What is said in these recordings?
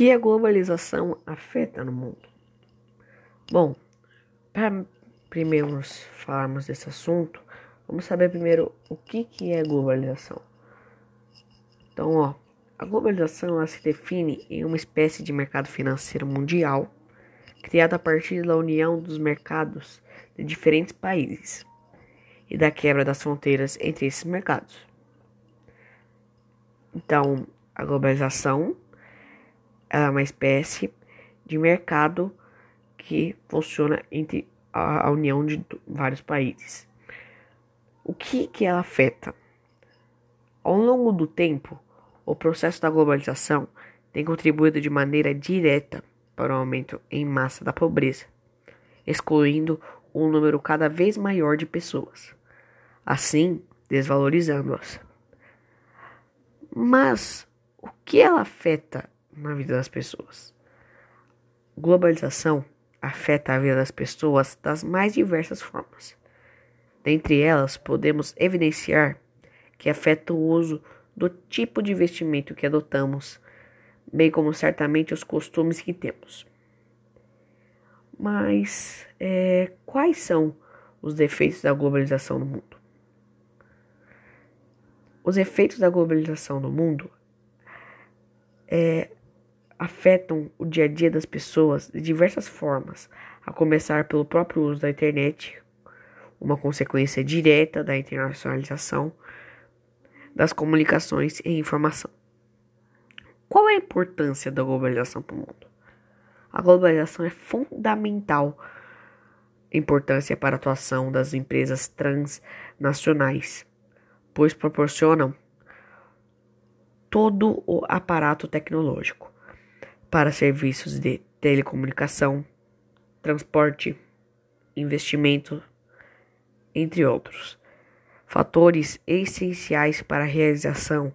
que a globalização afeta no mundo? Bom, para primeiro falarmos desse assunto, vamos saber primeiro o que, que é globalização. Então, ó, a globalização ela se define em uma espécie de mercado financeiro mundial criado a partir da união dos mercados de diferentes países e da quebra das fronteiras entre esses mercados. Então, a globalização é uma espécie de mercado que funciona entre a união de vários países. O que, que ela afeta? Ao longo do tempo, o processo da globalização tem contribuído de maneira direta para o aumento em massa da pobreza, excluindo um número cada vez maior de pessoas, assim desvalorizando-as. Mas o que ela afeta na vida das pessoas? Globalização afeta a vida das pessoas das mais diversas formas. Dentre elas, podemos evidenciar que afeta o uso do tipo de vestimento que adotamos, bem como certamente os costumes que temos. Mas é, quais são os defeitos da globalização no mundo? Os efeitos da globalização no mundo é, afetam o dia a dia das pessoas de diversas formas, a começar pelo próprio uso da internet, uma consequência direta da internacionalização das comunicações e informação. Qual é a importância da globalização para o mundo? A globalização é fundamental importância para a atuação das empresas transnacionais, pois proporcionam todo o aparato tecnológico para serviços de telecomunicação, transporte, investimento, entre outros. Fatores essenciais para a realização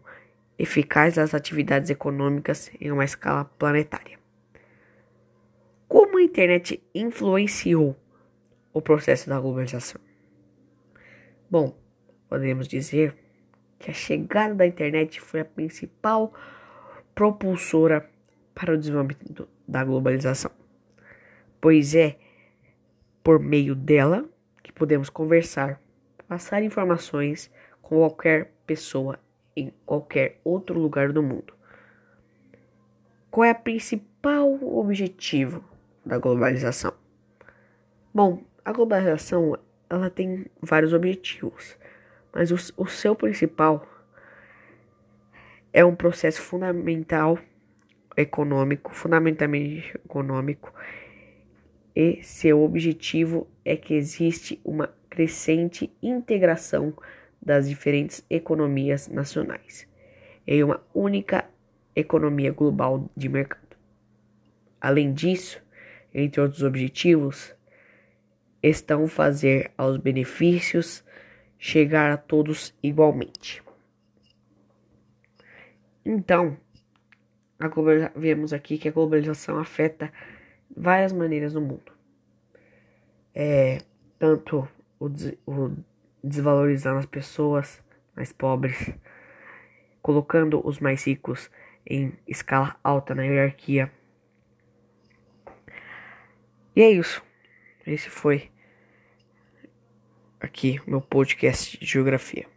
eficaz das atividades econômicas em uma escala planetária. Como a internet influenciou o processo da globalização? Bom, podemos dizer que a chegada da internet foi a principal propulsora para o desenvolvimento da globalização, pois é por meio dela que podemos conversar, passar informações com qualquer pessoa em qualquer outro lugar do mundo. Qual é o principal objetivo da globalização? Bom, a globalização ela tem vários objetivos, mas o, o seu principal é um processo fundamental econômico, fundamentalmente econômico, e seu objetivo é que existe uma crescente integração das diferentes economias nacionais em uma única economia global de mercado. Além disso, entre outros objetivos, estão fazer aos benefícios chegar a todos igualmente. Então, vemos aqui que a globalização afeta várias maneiras no mundo. É, tanto o, o desvalorizando as pessoas mais pobres, colocando os mais ricos em escala alta na hierarquia. E é isso. Esse foi aqui meu podcast de geografia.